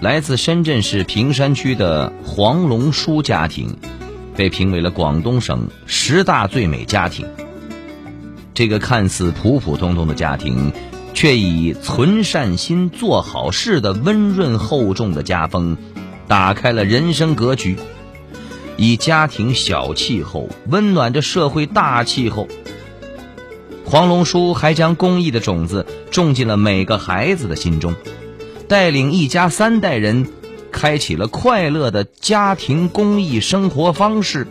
来自深圳市平山区的黄龙书家庭，被评为了广东省十大最美家庭。这个看似普普通通的家庭，却以存善心、做好事的温润厚重的家风，打开了人生格局。以家庭小气候温暖着社会大气候。黄龙书还将公益的种子种进了每个孩子的心中。带领一家三代人，开启了快乐的家庭公益生活方式。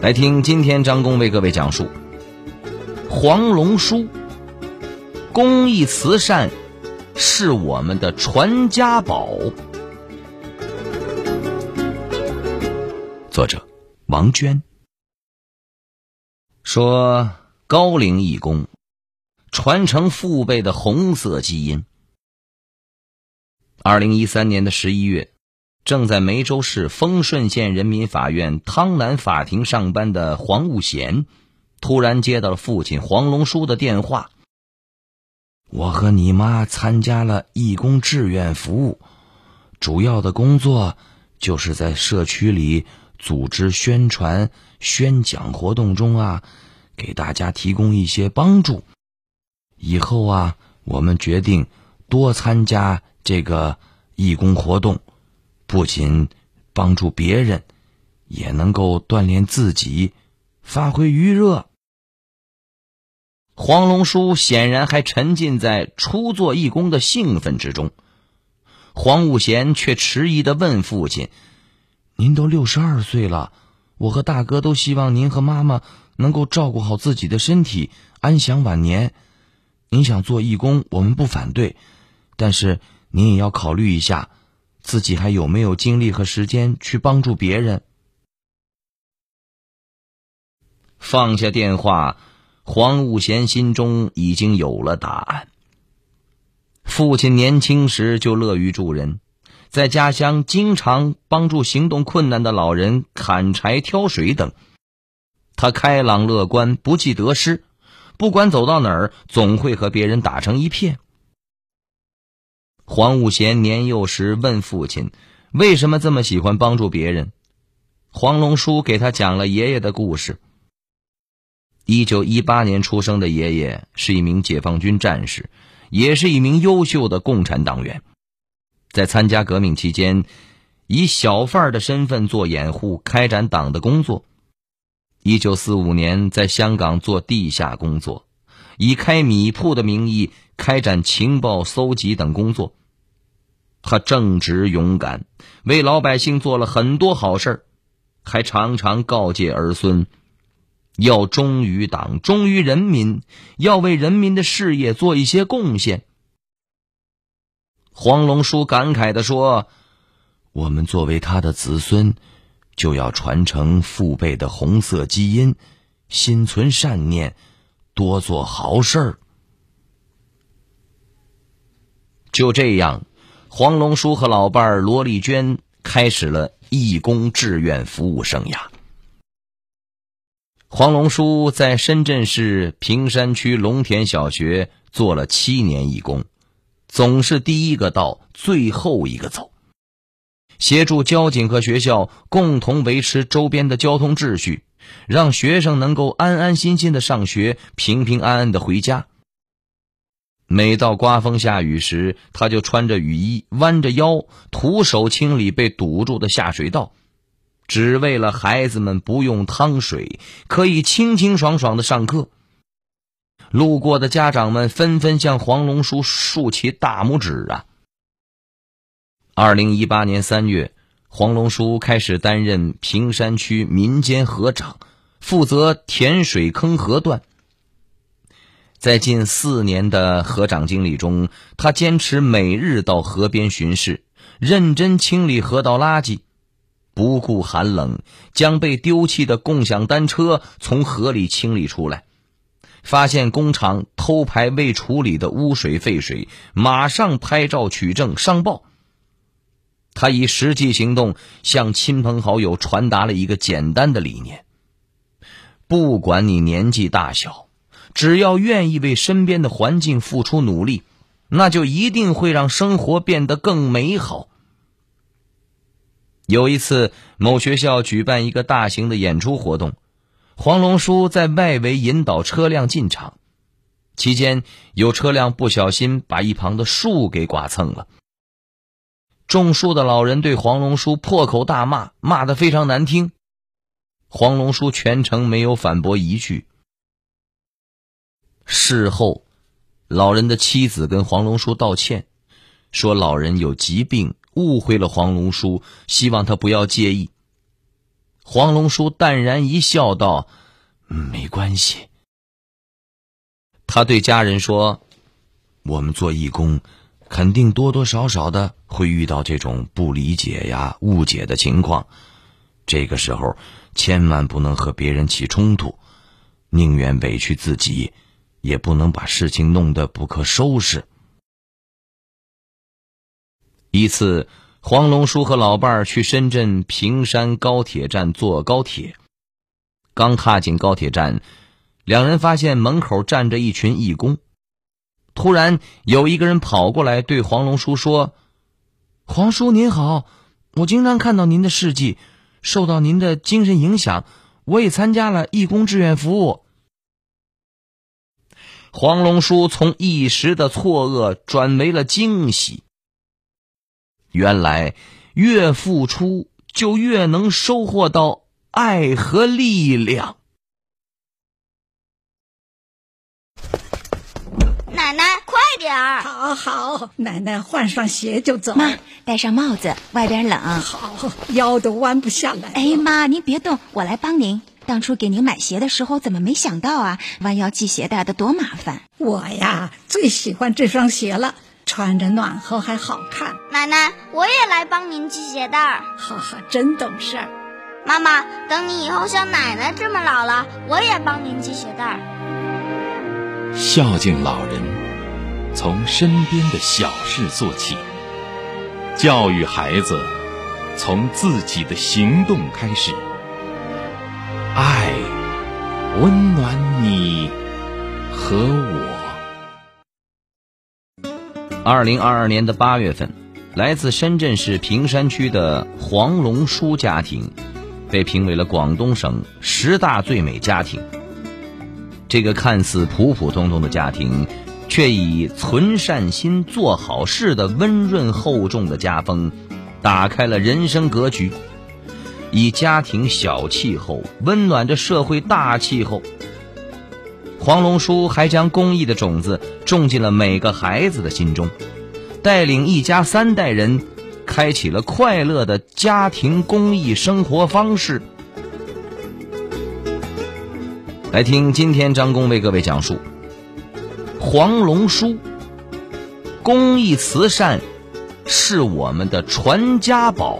来听今天张工为各位讲述：黄龙书，公益慈善是我们的传家宝。作者王娟说：高龄义工。传承父辈的红色基因。二零一三年的十一月，正在梅州市丰顺县人民法院汤南法庭上班的黄悟贤，突然接到了父亲黄龙书的电话：“我和你妈参加了义工志愿服务，主要的工作就是在社区里组织宣传、宣讲活动中啊，给大家提供一些帮助。”以后啊，我们决定多参加这个义工活动，不仅帮助别人，也能够锻炼自己，发挥余热。黄龙叔显然还沉浸在初做义工的兴奋之中，黄武贤却迟疑的问父亲：“您都六十二岁了，我和大哥都希望您和妈妈能够照顾好自己的身体，安享晚年。”您想做义工，我们不反对，但是您也要考虑一下，自己还有没有精力和时间去帮助别人。放下电话，黄武贤心中已经有了答案。父亲年轻时就乐于助人，在家乡经常帮助行动困难的老人砍柴、挑水等。他开朗乐观，不计得失。不管走到哪儿，总会和别人打成一片。黄悟贤年幼时问父亲：“为什么这么喜欢帮助别人？”黄龙书给他讲了爷爷的故事。一九一八年出生的爷爷是一名解放军战士，也是一名优秀的共产党员。在参加革命期间，以小贩的身份做掩护，开展党的工作。一九四五年，在香港做地下工作，以开米铺的名义开展情报搜集等工作。他正直勇敢，为老百姓做了很多好事还常常告诫儿孙，要忠于党，忠于人民，要为人民的事业做一些贡献。黄龙书感慨地说：“我们作为他的子孙。”就要传承父辈的红色基因，心存善念，多做好事儿。就这样，黄龙叔和老伴儿罗丽娟开始了义工志愿服务生涯。黄龙叔在深圳市坪山区龙田小学做了七年义工，总是第一个到，最后一个走。协助交警和学校共同维持周边的交通秩序，让学生能够安安心心的上学，平平安安的回家。每到刮风下雨时，他就穿着雨衣，弯着腰，徒手清理被堵住的下水道，只为了孩子们不用趟水，可以清清爽爽的上课。路过的家长们纷纷向黄龙叔竖起大拇指啊！二零一八年三月，黄龙书开始担任平山区民间河长，负责填水坑河段。在近四年的河长经历中，他坚持每日到河边巡视，认真清理河道垃圾，不顾寒冷，将被丢弃的共享单车从河里清理出来。发现工厂偷排未处理的污水废水，马上拍照取证上报。他以实际行动向亲朋好友传达了一个简单的理念：不管你年纪大小，只要愿意为身边的环境付出努力，那就一定会让生活变得更美好。有一次，某学校举办一个大型的演出活动。黄龙叔在外围引导车辆进场，期间有车辆不小心把一旁的树给剐蹭了。种树的老人对黄龙叔破口大骂，骂得非常难听。黄龙叔全程没有反驳一句。事后，老人的妻子跟黄龙叔道歉，说老人有疾病，误会了黄龙叔，希望他不要介意。黄龙叔淡然一笑，道：“没关系。”他对家人说：“我们做义工，肯定多多少少的会遇到这种不理解呀、误解的情况。这个时候，千万不能和别人起冲突，宁愿委屈自己，也不能把事情弄得不可收拾。”一次。黄龙叔和老伴儿去深圳平山高铁站坐高铁，刚踏进高铁站，两人发现门口站着一群义工。突然，有一个人跑过来对黄龙叔说：“黄叔您好，我经常看到您的事迹，受到您的精神影响，我也参加了义工志愿服务。”黄龙叔从一时的错愕转为了惊喜。原来，越付出就越能收获到爱和力量。奶奶，快点儿！好好，奶奶换上鞋就走。妈，戴上帽子，外边冷。好，腰都弯不下来。哎，妈，您别动，我来帮您。当初给您买鞋的时候，怎么没想到啊？弯腰系鞋带的多麻烦。我呀，最喜欢这双鞋了。穿着暖和还好看，奶奶，我也来帮您系鞋带儿。哈哈，真懂事儿。妈妈，等你以后像奶奶这么老了，我也帮您系鞋带儿。孝敬老人，从身边的小事做起；教育孩子，从自己的行动开始。爱，温暖你和我。二零二二年的八月份，来自深圳市坪山区的黄龙书家庭被评为了广东省十大最美家庭。这个看似普普通通的家庭，却以存善心、做好事的温润厚重的家风，打开了人生格局。以家庭小气候温暖着社会大气候。黄龙叔还将公益的种子种进了每个孩子的心中，带领一家三代人，开启了快乐的家庭公益生活方式。来听今天张工为各位讲述：黄龙书，公益慈善是我们的传家宝。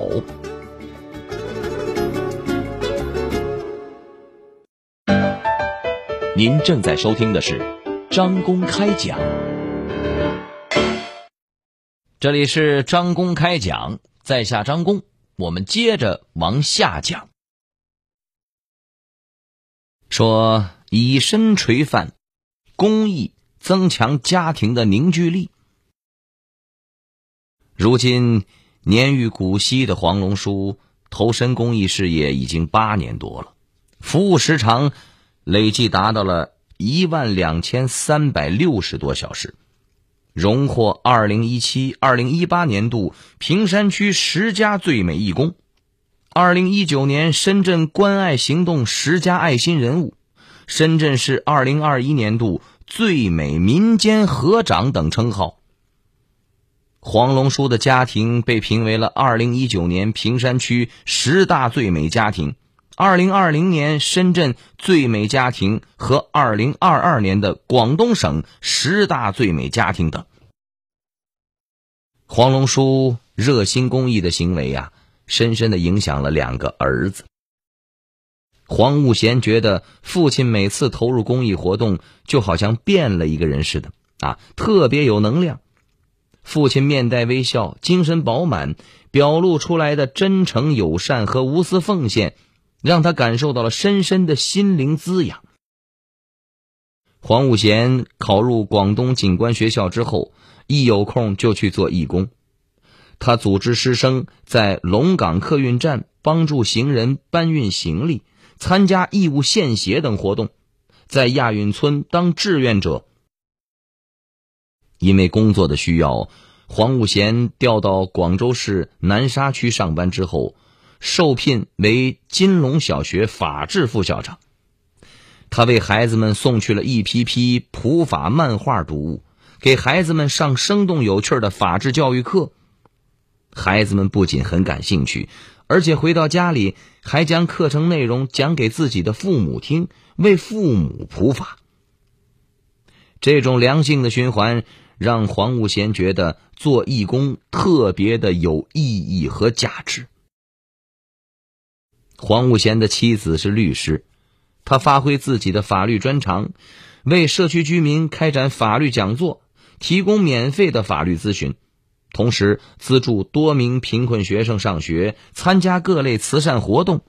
您正在收听的是张公开讲，这里是张公开讲，在下张公，我们接着往下讲。说以身垂范，公益增强家庭的凝聚力。如今年逾古稀的黄龙叔投身公益事业已经八年多了，服务时长。累计达到了一万两千三百六十多小时，荣获二零一七、二零一八年度平山区十佳最美义工，二零一九年深圳关爱行动十佳爱心人物，深圳市二零二一年度最美民间合掌等称号。黄龙书的家庭被评为了二零一九年平山区十大最美家庭。二零二零年深圳最美家庭和二零二二年的广东省十大最美家庭等。黄龙书热心公益的行为呀，深深的影响了两个儿子。黄悟贤觉得父亲每次投入公益活动，就好像变了一个人似的啊，特别有能量。父亲面带微笑，精神饱满，表露出来的真诚友善和无私奉献，让他感受到了深深的心灵滋养。黄悟贤考入广东警官学校之后，一有空就去做义工。他组织师生在龙岗客运站帮助行人搬运行李，参加义务献血等活动，在亚运村当志愿者。因为工作的需要，黄悟贤调到广州市南沙区上班之后，受聘为金龙小学法制副校长。他为孩子们送去了一批批普法漫画读物，给孩子们上生动有趣的法制教育课。孩子们不仅很感兴趣，而且回到家里还将课程内容讲给自己的父母听，为父母普法。这种良性的循环让黄悟贤觉得做义工特别的有意义和价值。黄悟贤的妻子是律师。他发挥自己的法律专长，为社区居民开展法律讲座，提供免费的法律咨询，同时资助多名贫困学生上学，参加各类慈善活动。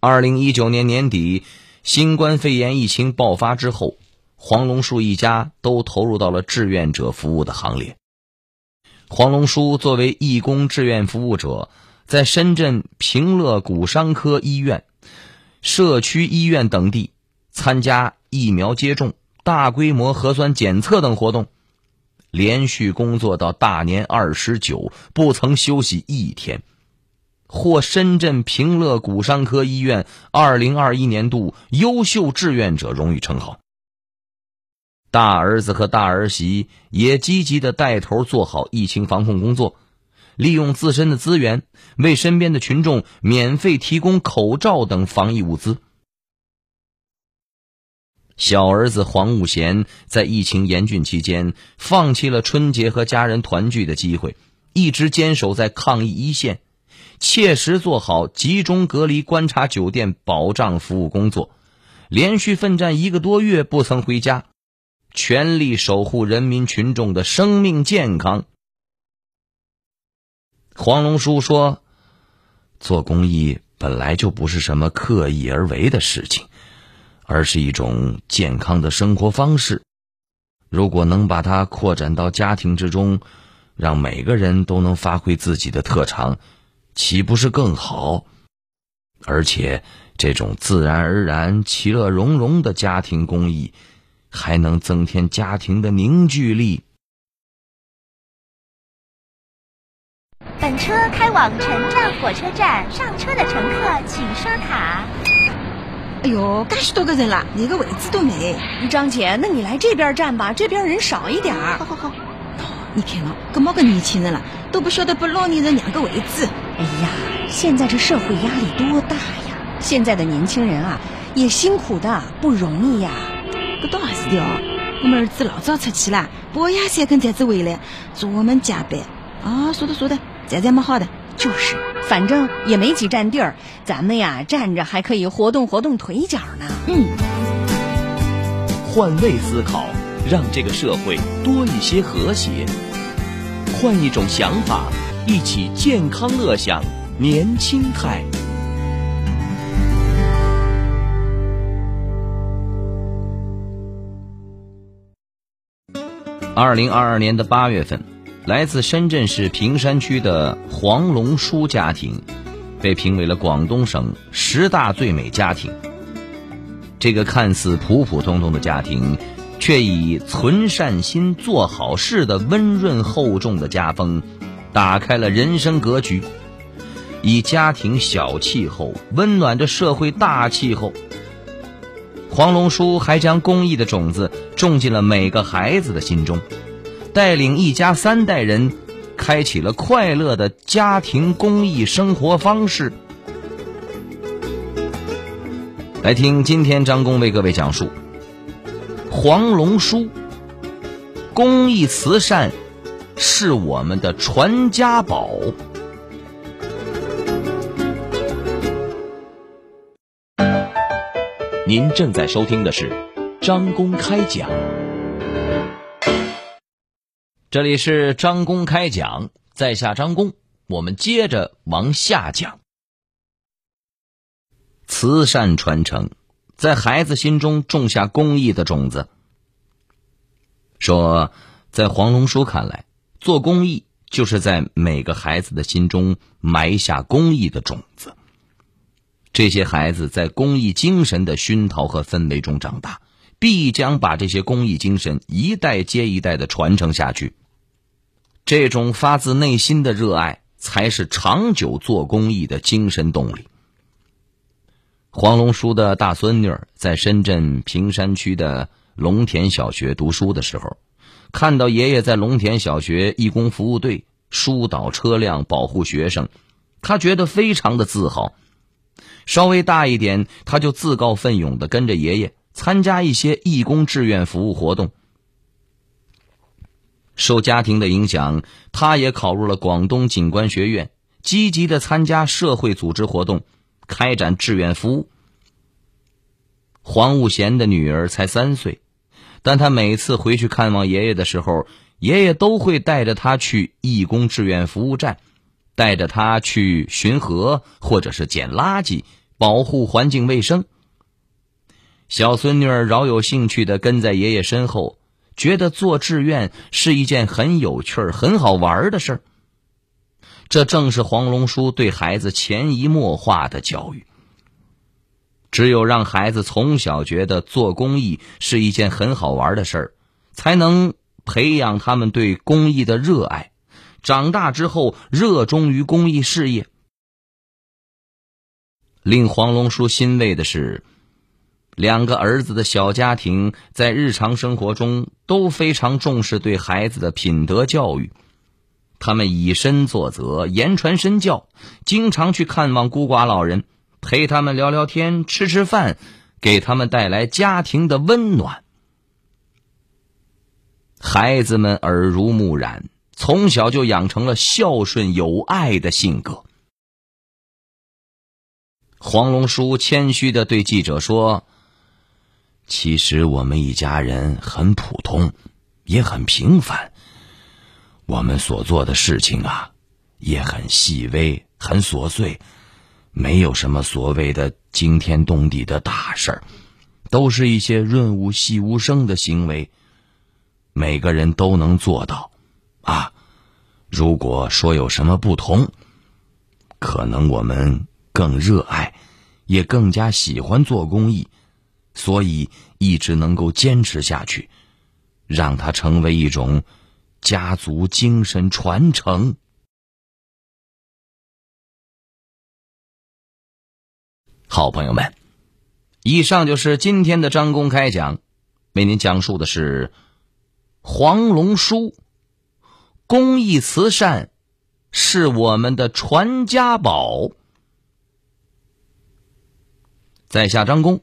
二零一九年年底，新冠肺炎疫情爆发之后，黄龙树一家都投入到了志愿者服务的行列。黄龙书作为义工志愿服务者，在深圳平乐骨伤科医院。社区医院等地参加疫苗接种、大规模核酸检测等活动，连续工作到大年二十九，不曾休息一天，获深圳平乐骨伤科医院二零二一年度优秀志愿者荣誉称号。大儿子和大儿媳也积极的带头做好疫情防控工作。利用自身的资源，为身边的群众免费提供口罩等防疫物资。小儿子黄悟贤在疫情严峻期间，放弃了春节和家人团聚的机会，一直坚守在抗疫一线，切实做好集中隔离观察酒店保障服务工作，连续奋战一个多月不曾回家，全力守护人民群众的生命健康。黄龙书说：“做公益本来就不是什么刻意而为的事情，而是一种健康的生活方式。如果能把它扩展到家庭之中，让每个人都能发挥自己的特长，岂不是更好？而且，这种自然而然、其乐融融的家庭公益，还能增添家庭的凝聚力。”本车开往城站火车站，上车的乘客请刷卡。哎呦，干许多个人了，连个位置都没。张姐，那你来这边站吧，这边人少一点儿。好好好。你看了，这么个年轻人了，都不晓得不老年人两个位置。哎呀，现在这社会压力多大呀！现在的年轻人啊，也辛苦的，不容易呀。这倒也是的哦。我们儿子老早出去了，半夜三更才子回来，做我们加班。啊，说的说的。在这么好的，就是，反正也没几站地儿，咱们呀站着还可以活动活动腿脚呢。嗯，换位思考，让这个社会多一些和谐。换一种想法，一起健康乐享年轻态。二零二二年的八月份。来自深圳市平山区的黄龙书家庭，被评为了广东省十大最美家庭。这个看似普普通通的家庭，却以存善心、做好事的温润厚重的家风，打开了人生格局。以家庭小气候温暖着社会大气候。黄龙书还将公益的种子种进了每个孩子的心中。带领一家三代人，开启了快乐的家庭公益生活方式。来听今天张工为各位讲述黄龙书公益慈善是我们的传家宝。您正在收听的是张公开讲，这里是张公开讲，在下张公，我们接着往下讲。慈善传承，在孩子心中种下公益的种子。说，在黄龙叔看来，做公益就是在每个孩子的心中埋下公益的种子。这些孩子在公益精神的熏陶和氛围中长大，必将把这些公益精神一代接一代的传承下去。这种发自内心的热爱，才是长久做公益的精神动力。黄龙叔的大孙女在深圳坪山区的龙田小学读书的时候，看到爷爷在龙田小学义工服务队疏导车辆、保护学生，他觉得非常的自豪。稍微大一点，他就自告奋勇的跟着爷爷参加一些义工志愿服务活动。受家庭的影响，他也考入了广东警官学院，积极的参加社会组织活动。开展志愿服务。黄悟贤的女儿才三岁，但他每次回去看望爷爷的时候，爷爷都会带着他去义工志愿服务站，带着他去巡河或者是捡垃圾，保护环境卫生。小孙女儿饶有兴趣的跟在爷爷身后，觉得做志愿是一件很有趣儿、很好玩儿的事儿。这正是黄龙叔对孩子潜移默化的教育。只有让孩子从小觉得做公益是一件很好玩的事儿，才能培养他们对公益的热爱。长大之后，热衷于公益事业。令黄龙叔欣慰的是，两个儿子的小家庭在日常生活中都非常重视对孩子的品德教育。他们以身作则，言传身教，经常去看望孤寡老人，陪他们聊聊天、吃吃饭，给他们带来家庭的温暖。孩子们耳濡目染，从小就养成了孝顺有爱的性格。黄龙书谦虚的对记者说：“其实我们一家人很普通，也很平凡。”我们所做的事情啊，也很细微、很琐碎，没有什么所谓的惊天动地的大事儿，都是一些润物细无声的行为。每个人都能做到，啊，如果说有什么不同，可能我们更热爱，也更加喜欢做公益，所以一直能够坚持下去，让它成为一种。家族精神传承。好朋友们，以上就是今天的张公开讲，为您讲述的是黄龙书，公益慈善是我们的传家宝。在下张工，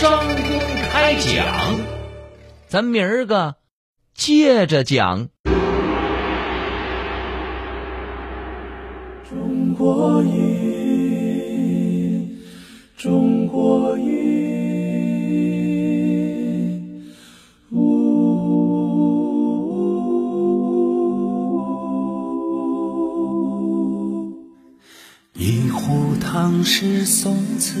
张公开讲，咱明儿个。接着讲。中国音，中国音，呜。一壶唐诗宋词，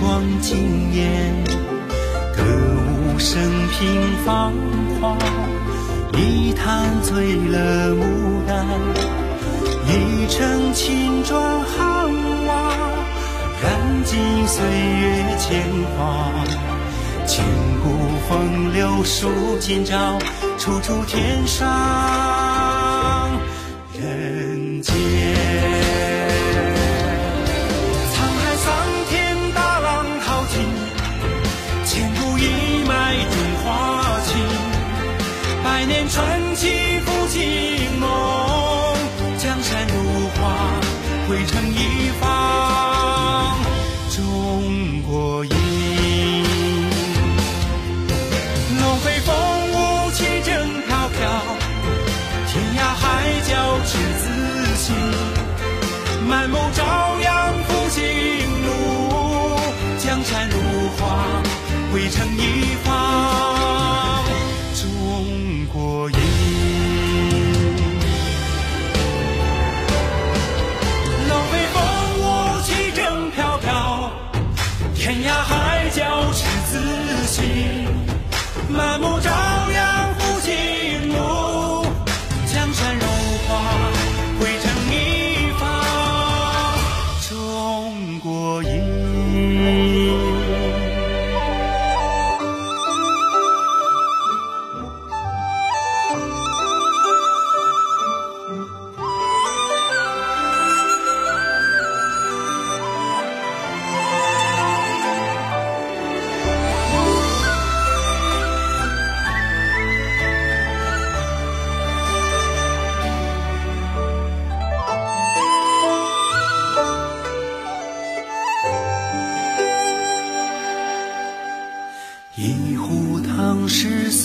光惊艳。歌舞升平芳华，一坛醉了牡丹，一城青砖汉瓦，燃尽岁月铅华。千古风流数今朝，处处天上年天涯海角赤子心。满目朝阳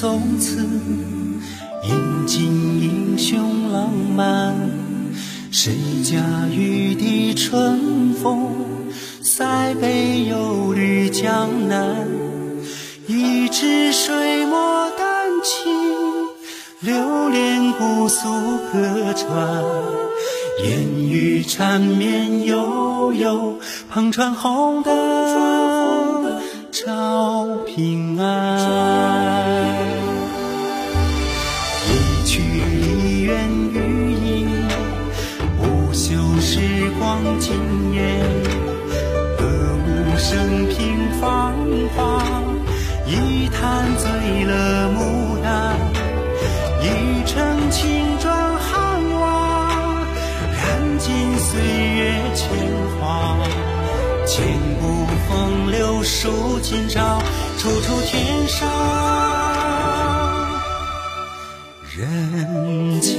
宋词，饮尽英雄浪漫。谁家玉笛春风，塞北又绿江南。一支水墨丹青，流连姑苏客船。烟雨缠绵悠悠，篷船红灯照平安。望今夜。歌舞升平芳华，一坛醉了牡丹，一城青砖汉瓦，燃尽岁月铅华。千古风流数今朝，处处天上人间。